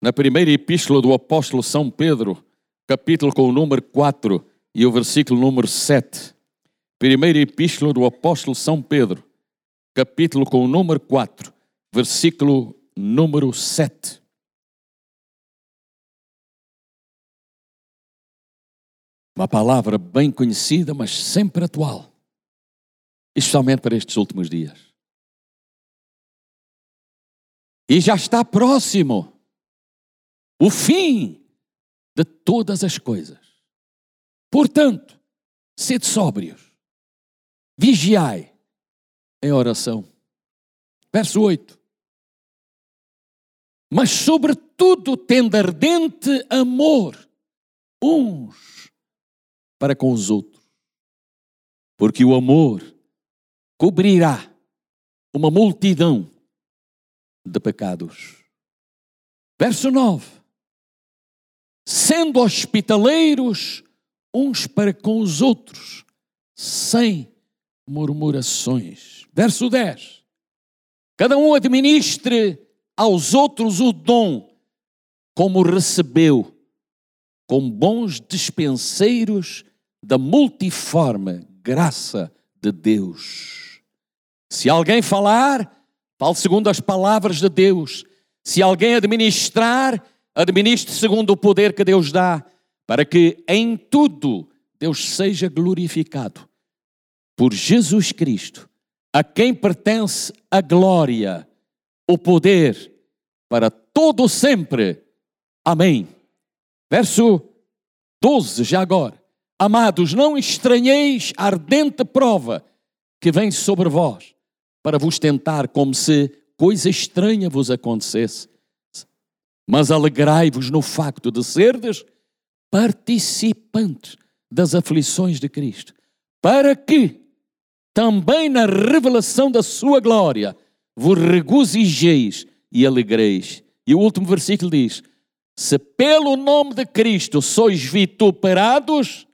na primeira epístola do apóstolo São Pedro, capítulo com o número 4 e o versículo número 7. Primeira epístola do apóstolo São Pedro, capítulo com o número 4, versículo número 7. Uma palavra bem conhecida, mas sempre atual, especialmente para estes últimos dias. E já está próximo o fim de todas as coisas. Portanto, sede sóbrios, vigiai em oração. Verso 8. Mas, sobretudo, tendo ardente amor uns para com os outros, porque o amor cobrirá uma multidão de pecados. Verso 9 sendo hospitaleiros uns para com os outros, sem murmurações. Verso 10. Cada um administre aos outros o dom como recebeu, com bons dispenseiros da multiforme graça de Deus. Se alguém falar, fale segundo as palavras de Deus. Se alguém administrar, administre segundo o poder que Deus dá, para que em tudo Deus seja glorificado por Jesus Cristo, a quem pertence a glória, o poder para todo sempre. Amém. Verso 12, já agora. Amados, não estranheis a ardente prova que vem sobre vós, para vos tentar como se coisa estranha vos acontecesse mas alegrai-vos no facto de serdes participantes das aflições de Cristo, para que também na revelação da sua glória vos regozijeis e alegreis. E o último versículo diz: Se pelo nome de Cristo sois vituperados,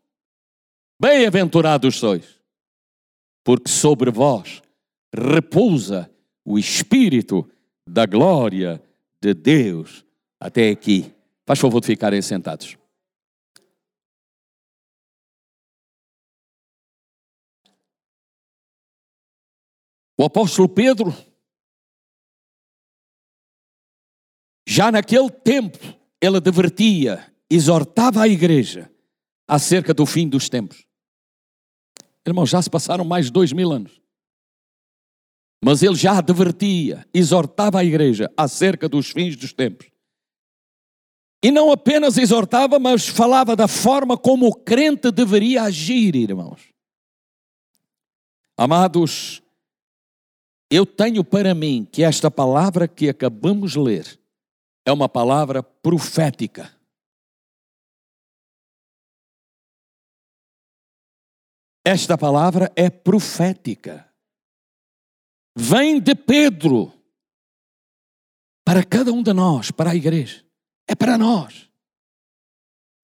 bem-aventurados sois, porque sobre vós repousa o Espírito da glória de Deus até aqui. Faz favor de ficarem sentados. O apóstolo Pedro, já naquele tempo, ele advertia, exortava a igreja acerca do fim dos tempos. Irmãos, já se passaram mais de dois mil anos. Mas ele já advertia, exortava a igreja acerca dos fins dos tempos. E não apenas exortava, mas falava da forma como o crente deveria agir, irmãos. Amados, eu tenho para mim que esta palavra que acabamos de ler é uma palavra profética. Esta palavra é profética. Vem de Pedro para cada um de nós, para a igreja é para nós.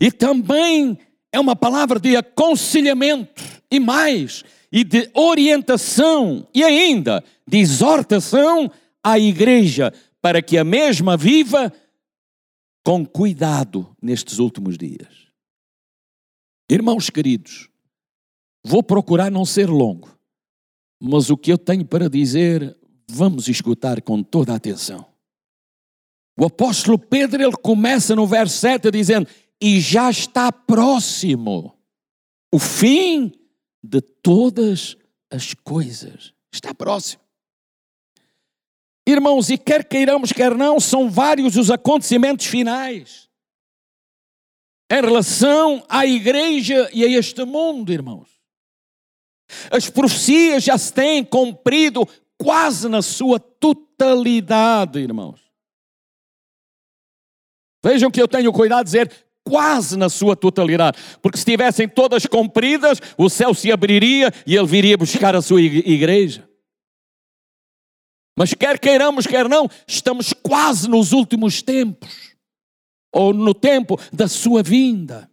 E também é uma palavra de aconselhamento e mais, e de orientação e ainda de exortação à igreja para que a mesma viva com cuidado nestes últimos dias. Irmãos queridos, vou procurar não ser longo, mas o que eu tenho para dizer, vamos escutar com toda a atenção. O apóstolo Pedro ele começa no verso 7 dizendo: E já está próximo o fim de todas as coisas. Está próximo. Irmãos, e quer queiramos, quer não, são vários os acontecimentos finais em relação à igreja e a este mundo, irmãos. As profecias já se têm cumprido quase na sua totalidade, irmãos. Vejam que eu tenho cuidado de dizer quase na sua totalidade, porque se estivessem todas cumpridas, o céu se abriria e ele viria buscar a sua igreja. Mas quer queiramos, quer não, estamos quase nos últimos tempos, ou no tempo da sua vinda.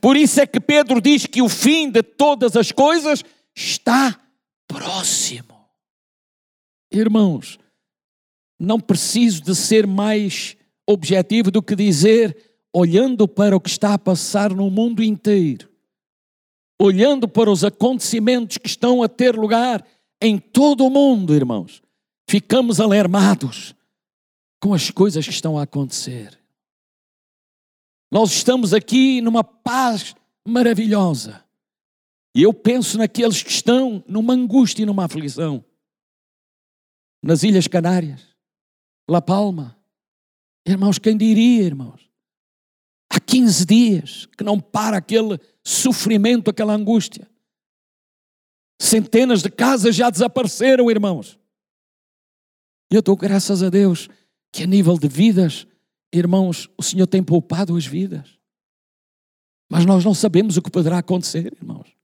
Por isso é que Pedro diz que o fim de todas as coisas está próximo. Irmãos, não preciso de ser mais objetivo do que dizer olhando para o que está a passar no mundo inteiro, olhando para os acontecimentos que estão a ter lugar em todo o mundo, irmãos, ficamos alarmados com as coisas que estão a acontecer. Nós estamos aqui numa paz maravilhosa. E eu penso naqueles que estão numa angústia e numa aflição. Nas Ilhas Canárias, La Palma. Irmãos, quem diria, irmãos? Há 15 dias que não para aquele sofrimento, aquela angústia. Centenas de casas já desapareceram, irmãos. Eu dou graças a Deus que a nível de vidas, irmãos, o Senhor tem poupado as vidas. Mas nós não sabemos o que poderá acontecer, irmãos.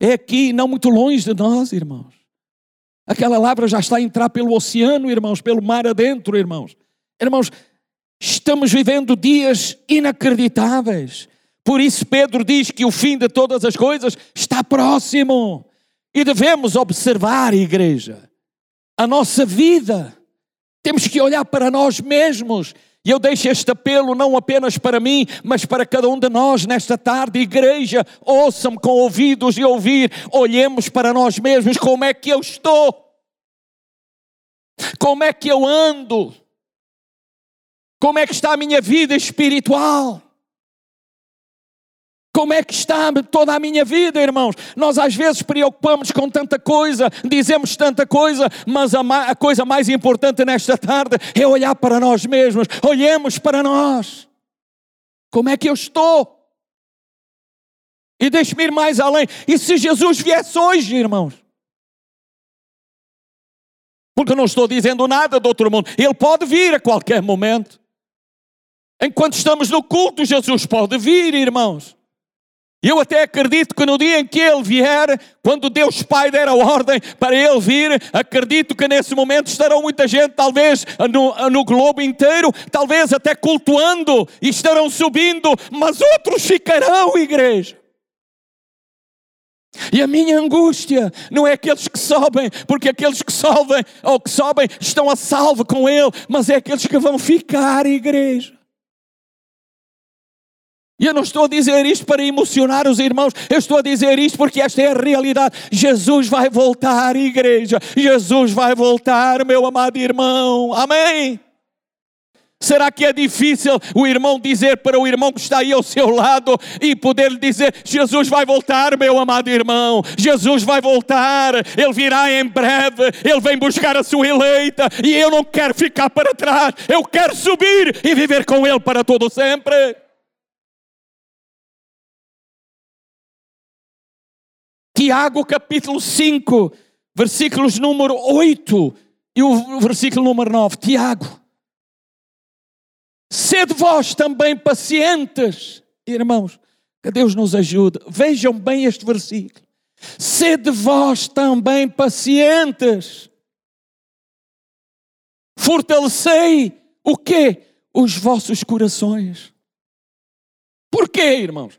É aqui, não muito longe de nós, irmãos. Aquela lavra já está a entrar pelo oceano, irmãos, pelo mar adentro, irmãos. Irmãos, estamos vivendo dias inacreditáveis. Por isso, Pedro diz que o fim de todas as coisas está próximo. E devemos observar, igreja, a nossa vida. Temos que olhar para nós mesmos. E eu deixo este apelo não apenas para mim, mas para cada um de nós nesta tarde, igreja, ouçam-me com ouvidos e ouvir, olhemos para nós mesmos, como é que eu estou? Como é que eu ando? Como é que está a minha vida espiritual? Como é que está toda a minha vida, irmãos? Nós às vezes preocupamos com tanta coisa, dizemos tanta coisa, mas a, a, coisa mais importante nesta tarde é olhar para nós mesmos. Olhemos para nós. Como é que eu estou? E deixe-me ir mais além. E se Jesus viesse hoje, irmãos? Porque não estou dizendo nada do outro mundo. Ele pode vir a qualquer momento. Enquanto estamos no culto, Jesus pode vir, irmãos. Eu até acredito que no dia em que ele vier, quando Deus Pai der a ordem para ele vir, acredito que nesse momento estarão muita gente, talvez no, no globo inteiro, talvez até cultuando e estarão subindo, mas outros ficarão, igreja. E a minha angústia não é aqueles que sobem, porque aqueles que sobem ou que sobem estão a salvo com Ele, mas é aqueles que vão ficar, igreja. E eu não estou a dizer isto para emocionar os irmãos, eu estou a dizer isto porque esta é a realidade. Jesus vai voltar, igreja. Jesus vai voltar, meu amado irmão. Amém. Será que é difícil o irmão dizer para o irmão que está aí ao seu lado e poder lhe dizer: Jesus vai voltar, meu amado irmão, Jesus vai voltar, ele virá em breve, ele vem buscar a sua eleita e eu não quero ficar para trás, eu quero subir e viver com ele para todo sempre. Tiago capítulo 5, versículos número 8 e o versículo número 9. Tiago, sede vós também pacientes, irmãos, que Deus nos ajude. Vejam bem este versículo. Sede vós também pacientes. Fortalecei o quê? Os vossos corações. Porquê, irmãos?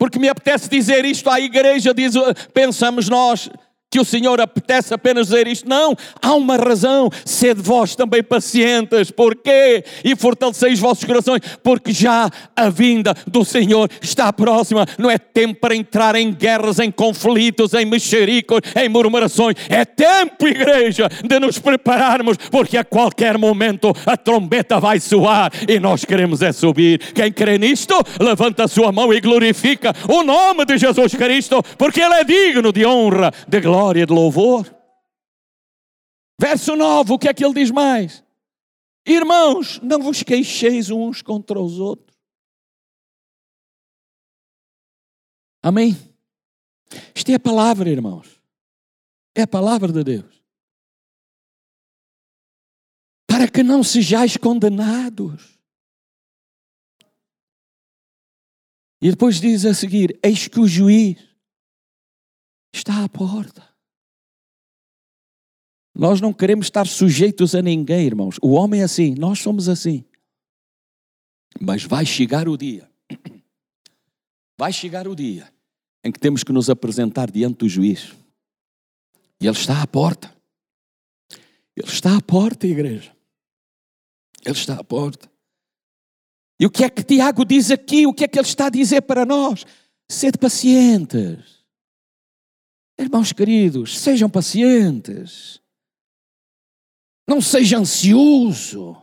Porque me apetece dizer isto à igreja, diz, pensamos nós, que o Senhor apetece apenas dizer isto. Não, há uma razão. Sede vós também pacientes. Porquê? E fortaleceis os vossos corações, porque já a vinda do Senhor está próxima. Não é tempo para entrar em guerras, em conflitos, em mexericos, em murmurações. É tempo, igreja, de nos prepararmos, porque a qualquer momento a trombeta vai soar e nós queremos é subir. Quem crê nisto, levanta a sua mão e glorifica o nome de Jesus Cristo, porque Ele é digno de honra, de glória glória, de louvor. Verso 9, o que é que ele diz mais? Irmãos, não vos queixeis uns contra os outros. Amém? Isto é a palavra, irmãos. É a palavra de Deus. Para que não sejais condenados. E depois diz a seguir: Eis que o juiz está à porta. Nós não queremos estar sujeitos a ninguém, irmãos. O homem é assim, nós somos assim. Mas vai chegar o dia, vai chegar o dia em que temos que nos apresentar diante do juiz. E ele está à porta. Ele está à porta, igreja. Ele está à porta. E o que é que Tiago diz aqui? O que é que ele está a dizer para nós? Sede pacientes. Irmãos queridos, sejam pacientes. Não seja ansioso.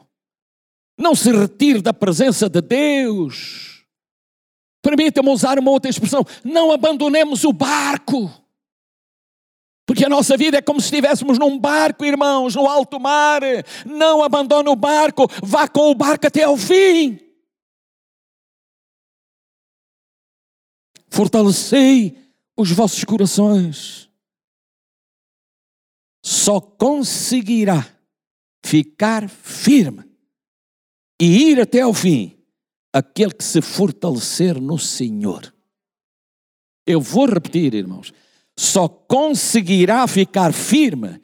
Não se retire da presença de Deus. Permita-me usar uma outra expressão. Não abandonemos o barco. Porque a nossa vida é como se estivéssemos num barco, irmãos, no alto mar. Não abandone o barco, vá com o barco até ao fim. Fortalecei os vossos corações. Só conseguirá ficar firme e ir até ao fim aquele que se fortalecer no Senhor. Eu vou repetir, irmãos só conseguirá ficar firme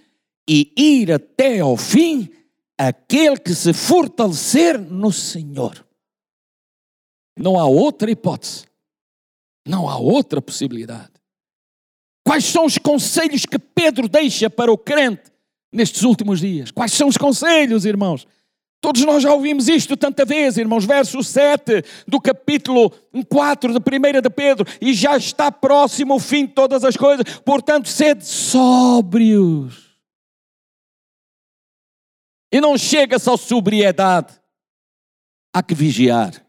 e ir até ao fim aquele que se fortalecer no Senhor. Não há outra hipótese. Não há outra possibilidade. Quais são os conselhos que Pedro deixa para o crente nestes últimos dias? Quais são os conselhos, irmãos? Todos nós já ouvimos isto tanta vez, irmãos. Verso 7 do capítulo 4 de 1 de Pedro. E já está próximo o fim de todas as coisas. Portanto, sede sóbrios. E não chega só sobriedade. Há que vigiar.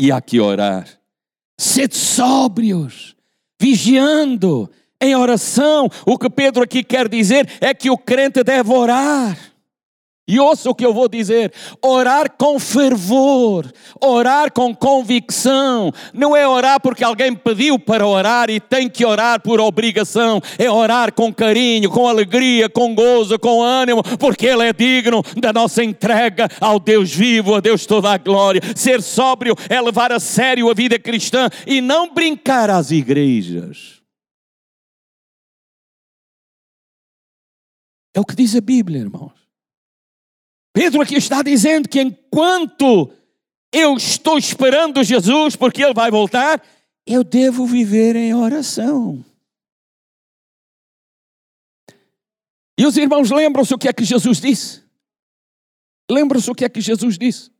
E há que orar. Sede sóbrios. Vigiando. Em oração. O que Pedro aqui quer dizer é que o crente deve orar e ouça o que eu vou dizer: orar com fervor, orar com convicção, não é orar porque alguém pediu para orar e tem que orar por obrigação, é orar com carinho, com alegria, com gozo, com ânimo, porque Ele é digno da nossa entrega ao Deus vivo, a Deus toda a glória. Ser sóbrio é levar a sério a vida cristã e não brincar às igrejas. É o que diz a Bíblia, irmãos. Pedro aqui está dizendo que enquanto eu estou esperando Jesus, porque Ele vai voltar, eu devo viver em oração. E os irmãos lembram-se o que é que Jesus disse? Lembram-se o que é que Jesus disse?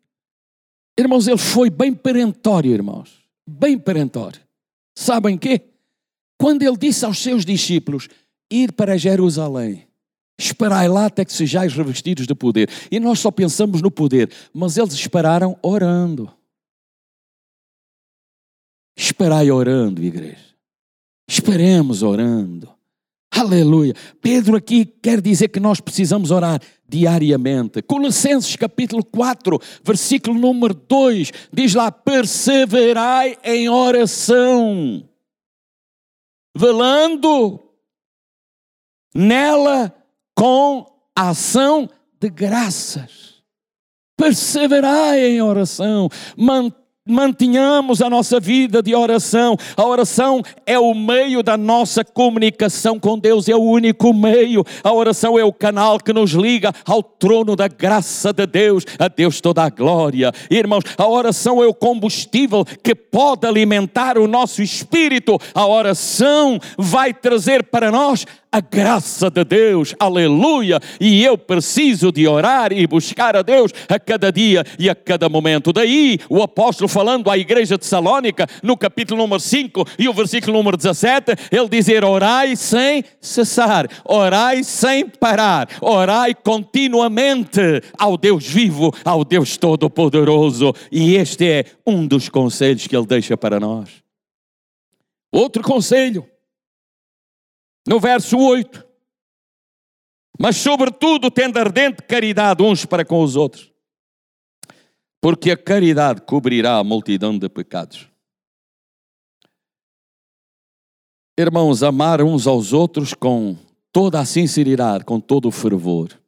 Irmãos, ele foi bem perentório, irmãos. Bem perentório. Sabem quê? Quando ele disse aos seus discípulos ir para Jerusalém, Esperai lá até que sejais revestidos de poder. E nós só pensamos no poder, mas eles esperaram orando. Esperai orando, igreja. Esperemos orando. Aleluia. Pedro aqui quer dizer que nós precisamos orar diariamente. Colossenses capítulo 4, versículo número 2, diz lá: perseverai em oração, velando nela com ação de graças. Perseverai em oração, mantenhamos a nossa vida de oração. A oração é o meio da nossa comunicação com Deus, é o único meio. A oração é o canal que nos liga ao trono da graça de Deus, a Deus toda a glória. Irmãos, a oração é o combustível que pode alimentar o nosso espírito. A oração vai trazer para nós a graça de Deus, aleluia. E eu preciso de orar e buscar a Deus a cada dia e a cada momento. Daí o apóstolo falando à igreja de Salónica, no capítulo número 5 e o versículo número 17, ele dizer: Orai sem cessar, orai sem parar, orai continuamente ao Deus vivo, ao Deus Todo-Poderoso. E este é um dos conselhos que ele deixa para nós. Outro conselho no verso 8. Mas, sobretudo, tendo ardente caridade uns para com os outros, porque a caridade cobrirá a multidão de pecados. Irmãos, amar uns aos outros com toda a sinceridade, com todo o fervor.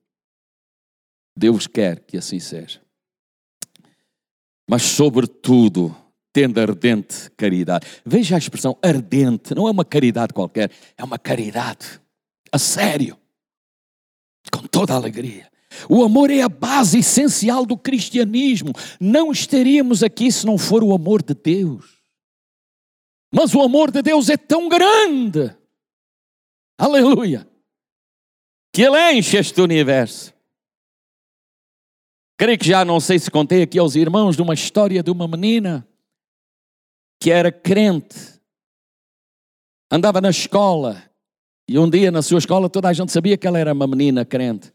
Deus quer que assim seja. Mas, sobretudo, tendo ardente caridade. Veja a expressão ardente, não é uma caridade qualquer, é uma caridade a sério, com toda a alegria. O amor é a base essencial do cristianismo. Não estaríamos aqui se não for o amor de Deus. Mas o amor de Deus é tão grande, aleluia, que ele enche este universo. Creio que já não sei se contei aqui aos irmãos de uma história de uma menina que era crente, andava na escola e um dia na sua escola toda a gente sabia que ela era uma menina crente.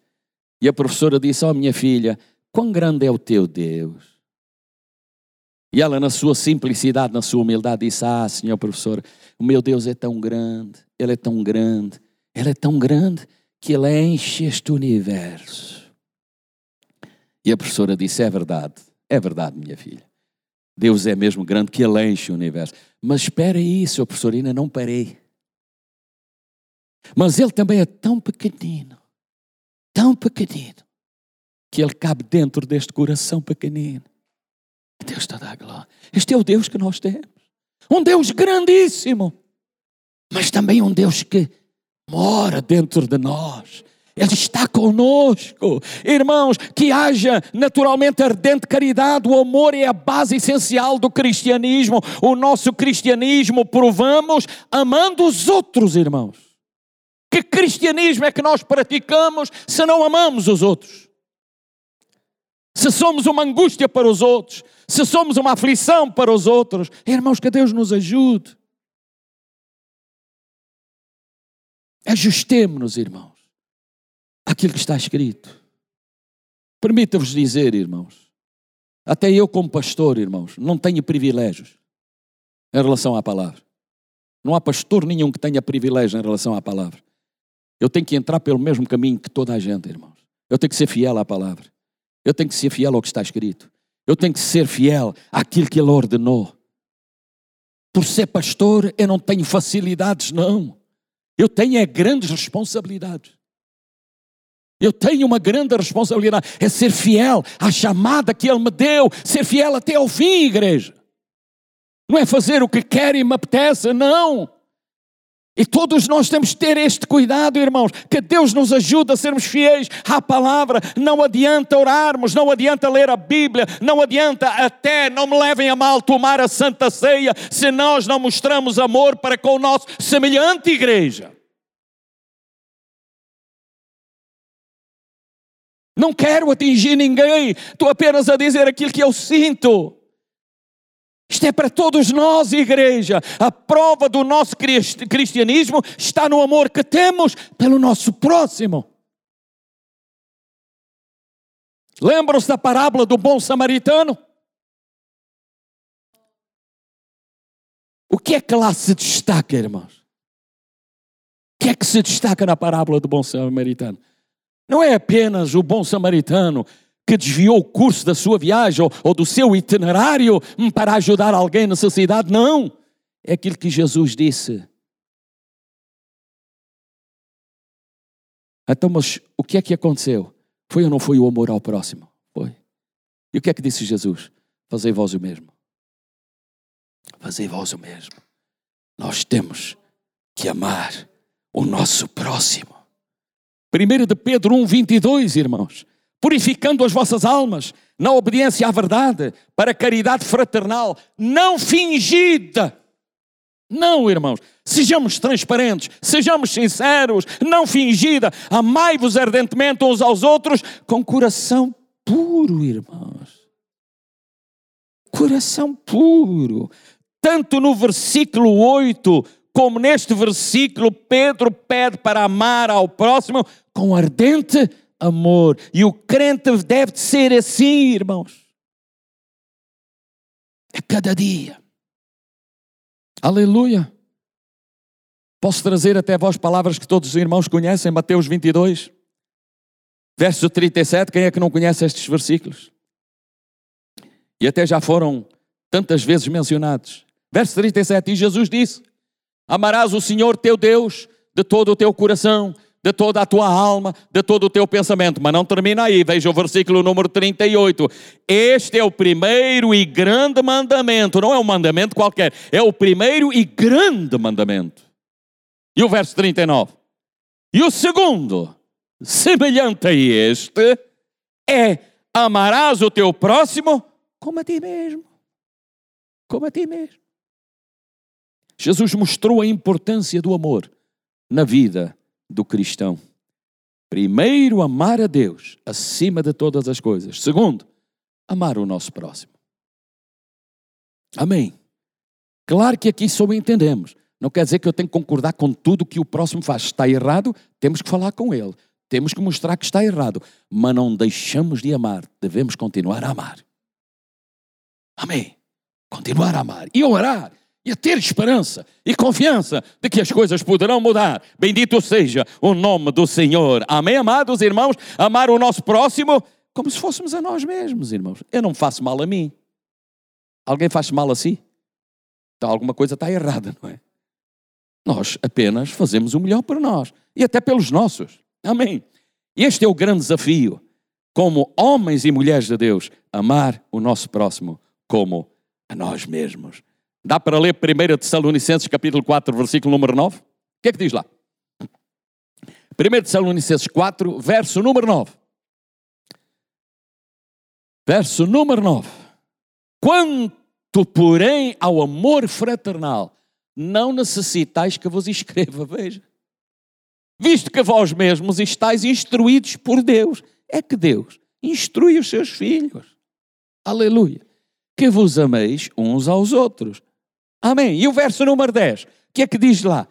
E a professora disse: Ó oh, minha filha, quão grande é o teu Deus? E ela, na sua simplicidade, na sua humildade, disse: Ah, senhor professor, o meu Deus é tão grande, ele é tão grande, ele é tão grande que ele enche este universo. E a professora disse: É verdade, é verdade, minha filha. Deus é mesmo grande que ele enche o universo. Mas espera aí, seu professor, ainda não parei. Mas ele também é tão pequenino, tão pequenino, que ele cabe dentro deste coração pequenino. Deus está a glória. Este é o Deus que nós temos. Um Deus grandíssimo, mas também um Deus que mora dentro de nós. Ele está conosco. Irmãos, que haja naturalmente ardente caridade, o amor é a base essencial do cristianismo. O nosso cristianismo provamos amando os outros, irmãos. Que cristianismo é que nós praticamos se não amamos os outros? Se somos uma angústia para os outros, se somos uma aflição para os outros, irmãos, que Deus nos ajude. Ajustemos-nos, irmãos, àquilo que está escrito. Permita-vos dizer, irmãos, até eu, como pastor, irmãos, não tenho privilégios em relação à palavra. Não há pastor nenhum que tenha privilégio em relação à palavra. Eu tenho que entrar pelo mesmo caminho que toda a gente, irmãos. Eu tenho que ser fiel à palavra. Eu tenho que ser fiel ao que está escrito. Eu tenho que ser fiel àquilo que Ele ordenou. Por ser pastor, eu não tenho facilidades, não. Eu tenho é grandes responsabilidades. Eu tenho uma grande responsabilidade, é ser fiel à chamada que Ele me deu, ser fiel até ao fim, igreja. Não é fazer o que quer e me apetece, não. E todos nós temos que ter este cuidado, irmãos, que Deus nos ajude a sermos fiéis à palavra. Não adianta orarmos, não adianta ler a Bíblia, não adianta até, não me levem a mal, tomar a Santa Ceia, se nós não mostramos amor para com o nosso semelhante igreja. Não quero atingir ninguém, estou apenas a dizer aquilo que eu sinto. Isto é para todos nós, igreja. A prova do nosso cristianismo está no amor que temos pelo nosso próximo. Lembram-se da parábola do bom samaritano? O que é que lá se destaca, irmãos? O que é que se destaca na parábola do bom samaritano? Não é apenas o bom samaritano que desviou o curso da sua viagem ou, ou do seu itinerário para ajudar alguém em necessidade. Não. É aquilo que Jesus disse. Então, mas o que é que aconteceu? Foi ou não foi o amor ao próximo? Foi. E o que é que disse Jesus? Fazei vós o mesmo. Fazei vós o mesmo. Nós temos que amar o nosso próximo. 1 de Pedro 1, 22, irmãos purificando as vossas almas na obediência à verdade, para caridade fraternal, não fingida. Não, irmãos, sejamos transparentes, sejamos sinceros, não fingida. Amai-vos ardentemente uns aos outros com coração puro, irmãos. Coração puro. Tanto no versículo 8 como neste versículo, Pedro pede para amar ao próximo com ardente amor. E o crente deve ser assim, irmãos. É cada dia. Aleluia. Posso trazer até vós palavras que todos os irmãos conhecem, Mateus 22, verso 37. Quem é que não conhece estes versículos? E até já foram tantas vezes mencionados. Verso 37, e Jesus disse: Amarás o Senhor teu Deus de todo o teu coração, de toda a tua alma, de todo o teu pensamento. Mas não termina aí, veja o versículo número 38. Este é o primeiro e grande mandamento, não é um mandamento qualquer, é o primeiro e grande mandamento. E o verso 39. E o segundo, semelhante a este, é amarás o teu próximo como a ti mesmo. Como a ti mesmo. Jesus mostrou a importância do amor na vida do cristão. Primeiro, amar a Deus acima de todas as coisas. Segundo, amar o nosso próximo. Amém. Claro que aqui só entendemos. Não quer dizer que eu tenho que concordar com tudo que o próximo faz. Está errado, temos que falar com ele. Temos que mostrar que está errado. Mas não deixamos de amar. Devemos continuar a amar. Amém. Continuar a amar e orar e a ter esperança e confiança de que as coisas poderão mudar. Bendito seja o nome do Senhor. Amém, amados irmãos? Amar o nosso próximo como se fôssemos a nós mesmos, irmãos. Eu não faço mal a mim. Alguém faz mal a si? Então alguma coisa está errada, não é? Nós apenas fazemos o melhor para nós e até pelos nossos. Amém. Este é o grande desafio, como homens e mulheres de Deus, amar o nosso próximo como a nós mesmos. Dá para ler 1 Tessalonicenses capítulo 4, versículo número 9? O que é que diz lá? 1 Tessalonicenses 4, verso número 9. Verso número 9. Quanto, porém, ao amor fraternal, não necessitais que vos escreva, veja. Visto que vós mesmos estáis instruídos por Deus. É que Deus instrui os seus filhos. Aleluia. Que vos ameis uns aos outros. Amém. E o verso número 10, o que é que diz lá?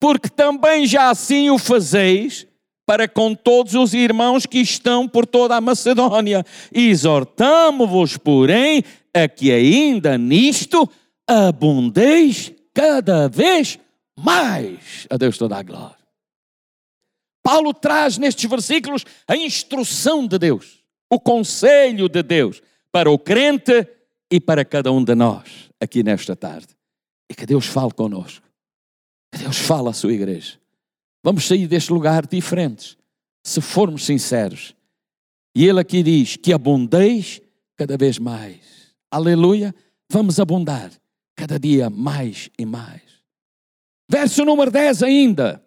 Porque também já assim o fazeis para com todos os irmãos que estão por toda a Macedónia. Exortamo-vos, porém, a que ainda nisto abundeis cada vez mais. A Deus toda a glória. Paulo traz nestes versículos a instrução de Deus, o conselho de Deus para o crente e para cada um de nós aqui nesta tarde. E que Deus fale conosco. Que Deus fale à sua igreja. Vamos sair deste lugar diferentes, se formos sinceros. E ele aqui diz que abundeis cada vez mais. Aleluia. Vamos abundar cada dia mais e mais. Verso número 10 ainda.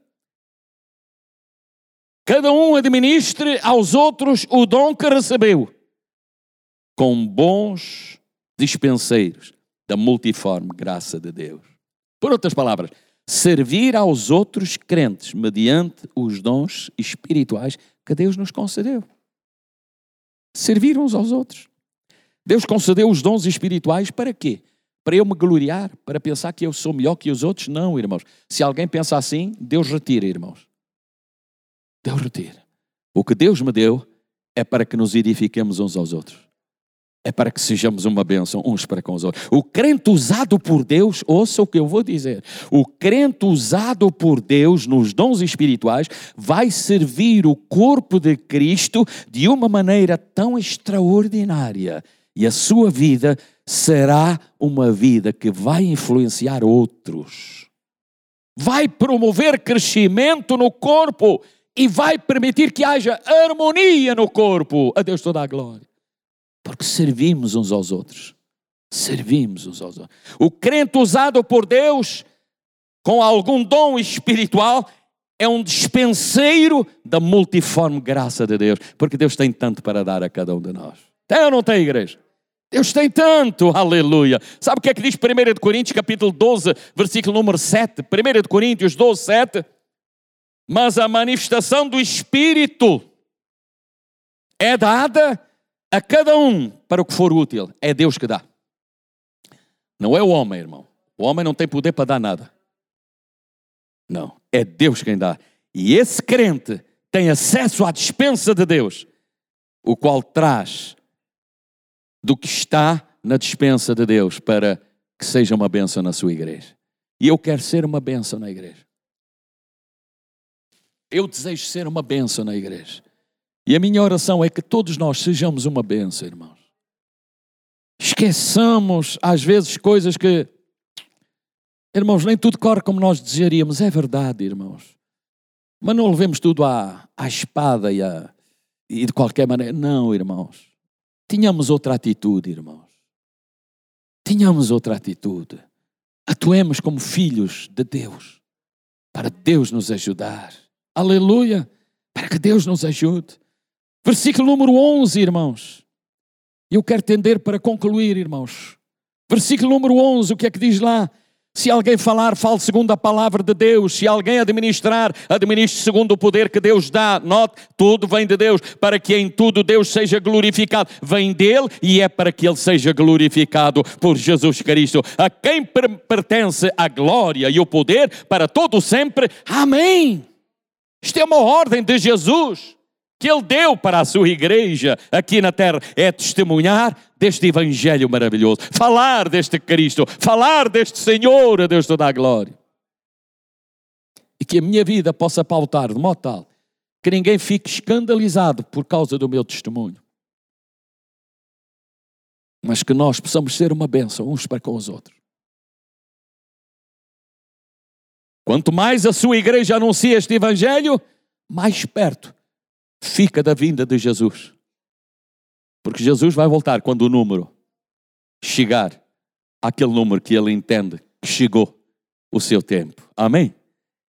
Cada um administre aos outros o dom que recebeu, com bons dispenseiros da multiforme graça de Deus. Por outras palavras, servir aos outros crentes mediante os dons espirituais que Deus nos concedeu. Servir uns aos outros. Deus concedeu os dons espirituais para quê? Para eu me gloriar, para pensar que eu sou melhor que os outros? Não, irmãos. Se alguém pensa assim, Deus retira, irmãos. Deus retira. O que Deus me deu é para que nos edifiquemos uns aos outros. É para que sejamos uma bênção uns para com os outros. O crente usado por Deus, ouça o que eu vou dizer. O crente usado por Deus nos dons espirituais vai servir o corpo de Cristo de uma maneira tão extraordinária. E a sua vida será uma vida que vai influenciar outros, vai promover crescimento no corpo e vai permitir que haja harmonia no corpo. A Deus toda a glória. Porque servimos uns aos outros. Servimos uns aos outros. O crente usado por Deus com algum dom espiritual é um dispenseiro da multiforme graça de Deus, porque Deus tem tanto para dar a cada um de nós. Tem ou não tem, igreja? Deus tem tanto, aleluia. Sabe o que é que diz 1 Coríntios capítulo 12, versículo número 7? 1 Coríntios 12, 7. Mas a manifestação do Espírito é dada a cada um para o que for útil. É Deus que dá. Não é o homem, irmão. O homem não tem poder para dar nada. Não, é Deus quem dá. E esse crente tem acesso à dispensa de Deus, o qual traz do que está na dispensa de Deus para que seja uma bênção na sua igreja. E eu quero ser uma bênção na igreja. Eu desejo ser uma bênção na igreja. E a minha oração é que todos nós sejamos uma bênção, irmãos. Esqueçamos, às vezes, coisas que. Irmãos, nem tudo corre como nós desejaríamos. É verdade, irmãos. Mas não levemos tudo à, à espada e, a, e de qualquer maneira. Não, irmãos. Tínhamos outra atitude, irmãos. Tínhamos outra atitude. Atuemos como filhos de Deus, para Deus nos ajudar. Aleluia! Para que Deus nos ajude. Versículo número 11, irmãos. Eu quero tender para concluir, irmãos. Versículo número 11, o que é que diz lá? Se alguém falar, fale segundo a palavra de Deus. Se alguém administrar, administre segundo o poder que Deus dá. Note, tudo vem de Deus, para que em tudo Deus seja glorificado. Vem dele e é para que ele seja glorificado por Jesus Cristo, a quem pertence a glória e o poder para todo sempre. Amém. Isto é uma ordem de Jesus que ele deu para a sua igreja aqui na terra é testemunhar deste evangelho maravilhoso, falar deste Cristo, falar deste Senhor, a Deus toda a glória. E que a minha vida possa pautar de modo tal que ninguém fique escandalizado por causa do meu testemunho. Mas que nós possamos ser uma bênção uns para com os outros. Quanto mais a sua igreja anuncia este evangelho, mais perto fica da vinda de Jesus. Porque Jesus vai voltar quando o número chegar àquele número que ele entende que chegou o seu tempo. Amém?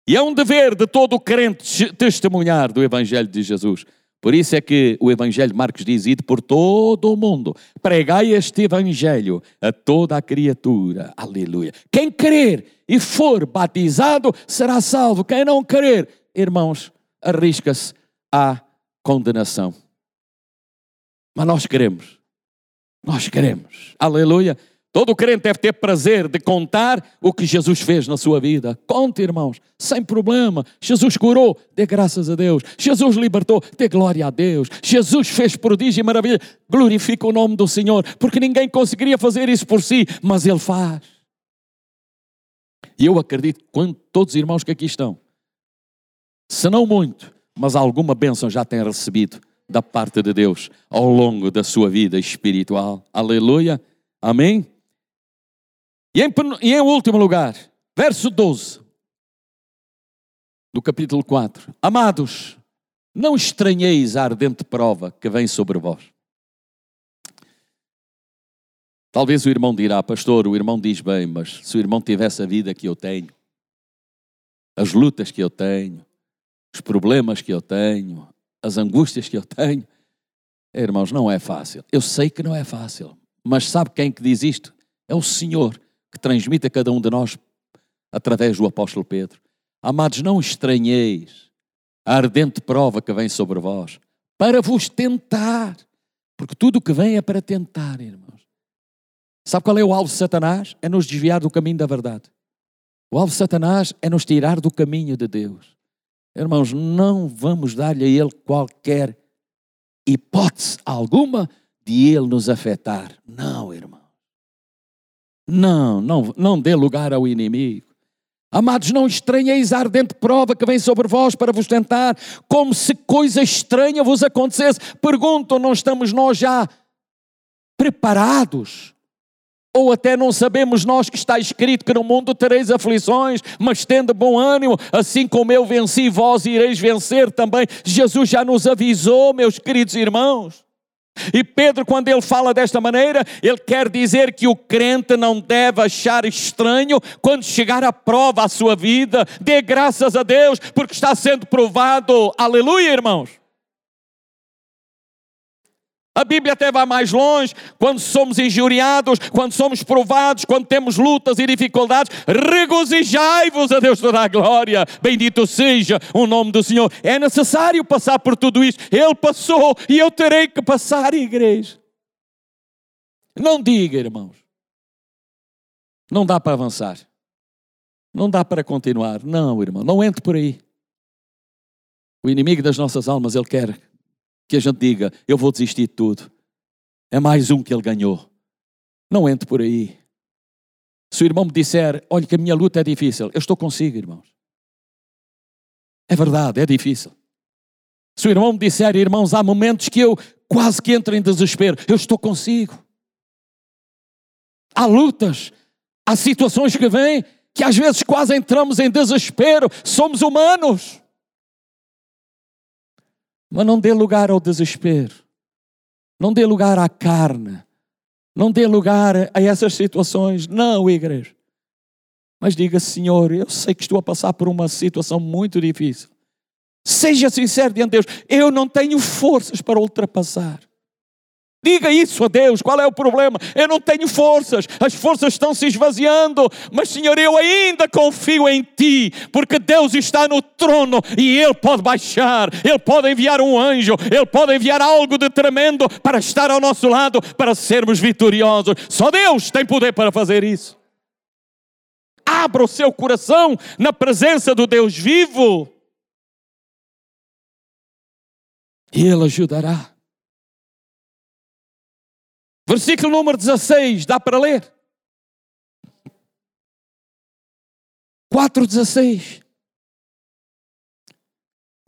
E é um dever de todo crente testemunhar do Evangelho de Jesus. Por isso é que o Evangelho de Marcos diz: Ide por todo o mundo, pregai este Evangelho a toda a criatura. Aleluia. Quem crer e for batizado será salvo. Quem não crer, irmãos, arrisca-se à condenação. Mas nós queremos. Nós queremos. Aleluia. Todo crente deve ter prazer de contar o que Jesus fez na sua vida. Conte, irmãos, sem problema. Jesus curou, dê graças a Deus. Jesus libertou, dê glória a Deus. Jesus fez prodígio e maravilha, glorifica o nome do Senhor, porque ninguém conseguiria fazer isso por si, mas Ele faz. E eu acredito que todos os irmãos que aqui estão, se não muito, mas alguma bênção já tem recebido da parte de Deus ao longo da sua vida espiritual. Aleluia. Amém? E em, e em último lugar, verso 12 do capítulo 4. Amados, não estranheis a ardente prova que vem sobre vós. Talvez o irmão dirá, pastor, o irmão diz bem, mas se o irmão tivesse a vida que eu tenho, as lutas que eu tenho, os problemas que eu tenho, as angústias que eu tenho. Irmãos, não é fácil. Eu sei que não é fácil. Mas sabe quem que diz isto? É o Senhor que transmite a cada um de nós através do apóstolo Pedro. Amados, não estranheis a ardente prova que vem sobre vós, para vos tentar. Porque tudo o que vem é para tentar, irmãos. Sabe qual é o alvo de Satanás? É nos desviar do caminho da verdade. O alvo de Satanás é nos tirar do caminho de Deus. Irmãos, não vamos dar-lhe a ele qualquer hipótese alguma de ele nos afetar. Não, irmão. Não, não, não dê lugar ao inimigo. Amados, não estranheis a ardente prova que vem sobre vós para vos tentar, como se coisa estranha vos acontecesse. Perguntam, não estamos nós já preparados? Ou até não sabemos nós que está escrito que no mundo tereis aflições, mas tendo bom ânimo, assim como eu venci, vós ireis vencer também. Jesus já nos avisou, meus queridos irmãos. E Pedro, quando ele fala desta maneira, ele quer dizer que o crente não deve achar estranho quando chegar a prova à sua vida. Dê graças a Deus, porque está sendo provado. Aleluia, irmãos. A Bíblia até vai mais longe, quando somos injuriados, quando somos provados, quando temos lutas e dificuldades, regozijai-vos a Deus toda a glória, bendito seja o nome do Senhor. É necessário passar por tudo isso, Ele passou e eu terei que passar, igreja. Não diga, irmãos, não dá para avançar, não dá para continuar, não, irmão, não entre por aí. O inimigo das nossas almas, ele quer que a gente diga: eu vou desistir de tudo. É mais um que ele ganhou. Não entre por aí. Se o irmão me disser: olha, que a minha luta é difícil, eu estou consigo, irmãos. É verdade, é difícil. Se o irmão me disser, irmãos, há momentos que eu quase que entro em desespero, eu estou consigo. Há lutas, há situações que vêm que às vezes quase entramos em desespero, somos humanos. Mas não dê lugar ao desespero. Não dê lugar à carne. Não dê lugar a essas situações. Não, igreja. Mas diga, Senhor, eu sei que estou a passar por uma situação muito difícil. Seja sincero diante de Deus. Eu não tenho forças para ultrapassar. Diga isso a Deus, qual é o problema? Eu não tenho forças, as forças estão se esvaziando, mas Senhor, eu ainda confio em Ti, porque Deus está no trono e Ele pode baixar, Ele pode enviar um anjo, Ele pode enviar algo de tremendo para estar ao nosso lado, para sermos vitoriosos. Só Deus tem poder para fazer isso. Abra o seu coração na presença do Deus vivo. E Ele ajudará. Versículo número 16, dá para ler? 4,16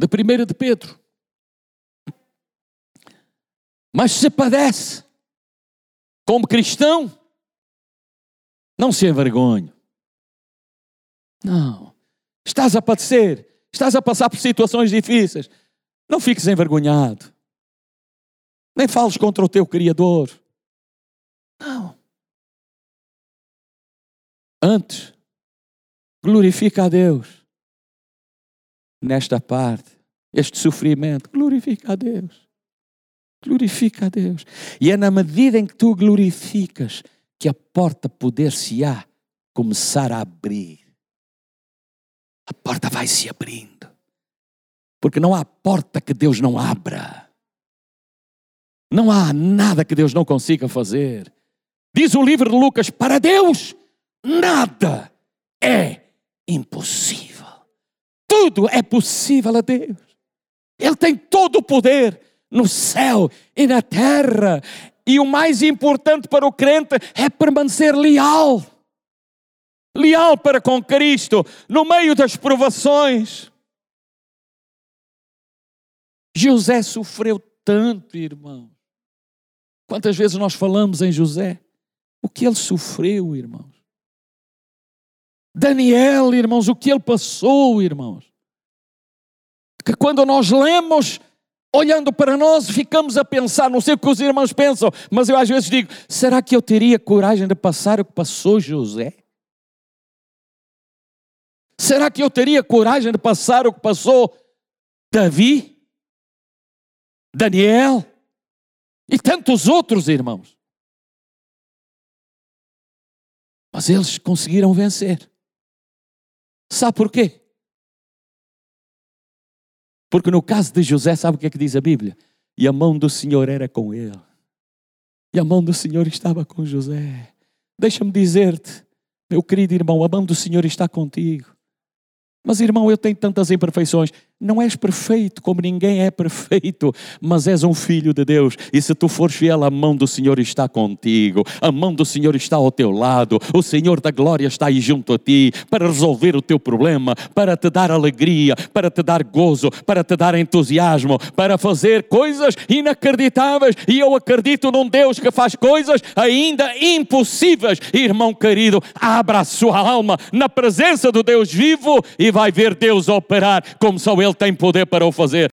da primeira de Pedro. Mas se padece como cristão, não se envergonhe. Não. Estás a padecer, estás a passar por situações difíceis. Não fiques envergonhado. Nem fales contra o teu Criador. Não. Antes, glorifica a Deus nesta parte, este sofrimento. Glorifica a Deus. Glorifica a Deus. E é na medida em que tu glorificas que a porta poder-se-á começar a abrir. A porta vai se abrindo. Porque não há porta que Deus não abra. Não há nada que Deus não consiga fazer. Diz o livro de Lucas: para Deus, nada é impossível. Tudo é possível a Deus. Ele tem todo o poder no céu e na terra. E o mais importante para o crente é permanecer leal. Leal para com Cristo no meio das provações. José sofreu tanto, irmão. Quantas vezes nós falamos em José? O que ele sofreu, irmãos. Daniel, irmãos, o que ele passou, irmãos. Que quando nós lemos, olhando para nós, ficamos a pensar, não sei o que os irmãos pensam, mas eu às vezes digo: será que eu teria coragem de passar o que passou José? Será que eu teria coragem de passar o que passou Davi? Daniel? E tantos outros irmãos? Mas eles conseguiram vencer. Sabe por quê? Porque no caso de José, sabe o que é que diz a Bíblia? E a mão do Senhor era com ele. E a mão do Senhor estava com José. Deixa-me dizer-te, meu querido irmão, a mão do Senhor está contigo. Mas irmão, eu tenho tantas imperfeições. Não és perfeito como ninguém é perfeito, mas és um filho de Deus. E se tu fores fiel, a mão do Senhor está contigo, a mão do Senhor está ao teu lado, o Senhor da glória está aí junto a ti para resolver o teu problema, para te dar alegria, para te dar gozo, para te dar entusiasmo, para fazer coisas inacreditáveis. E eu acredito num Deus que faz coisas ainda impossíveis. Irmão querido, abra a sua alma na presença do Deus vivo e vai ver Deus operar como só Ele tem poder para o fazer.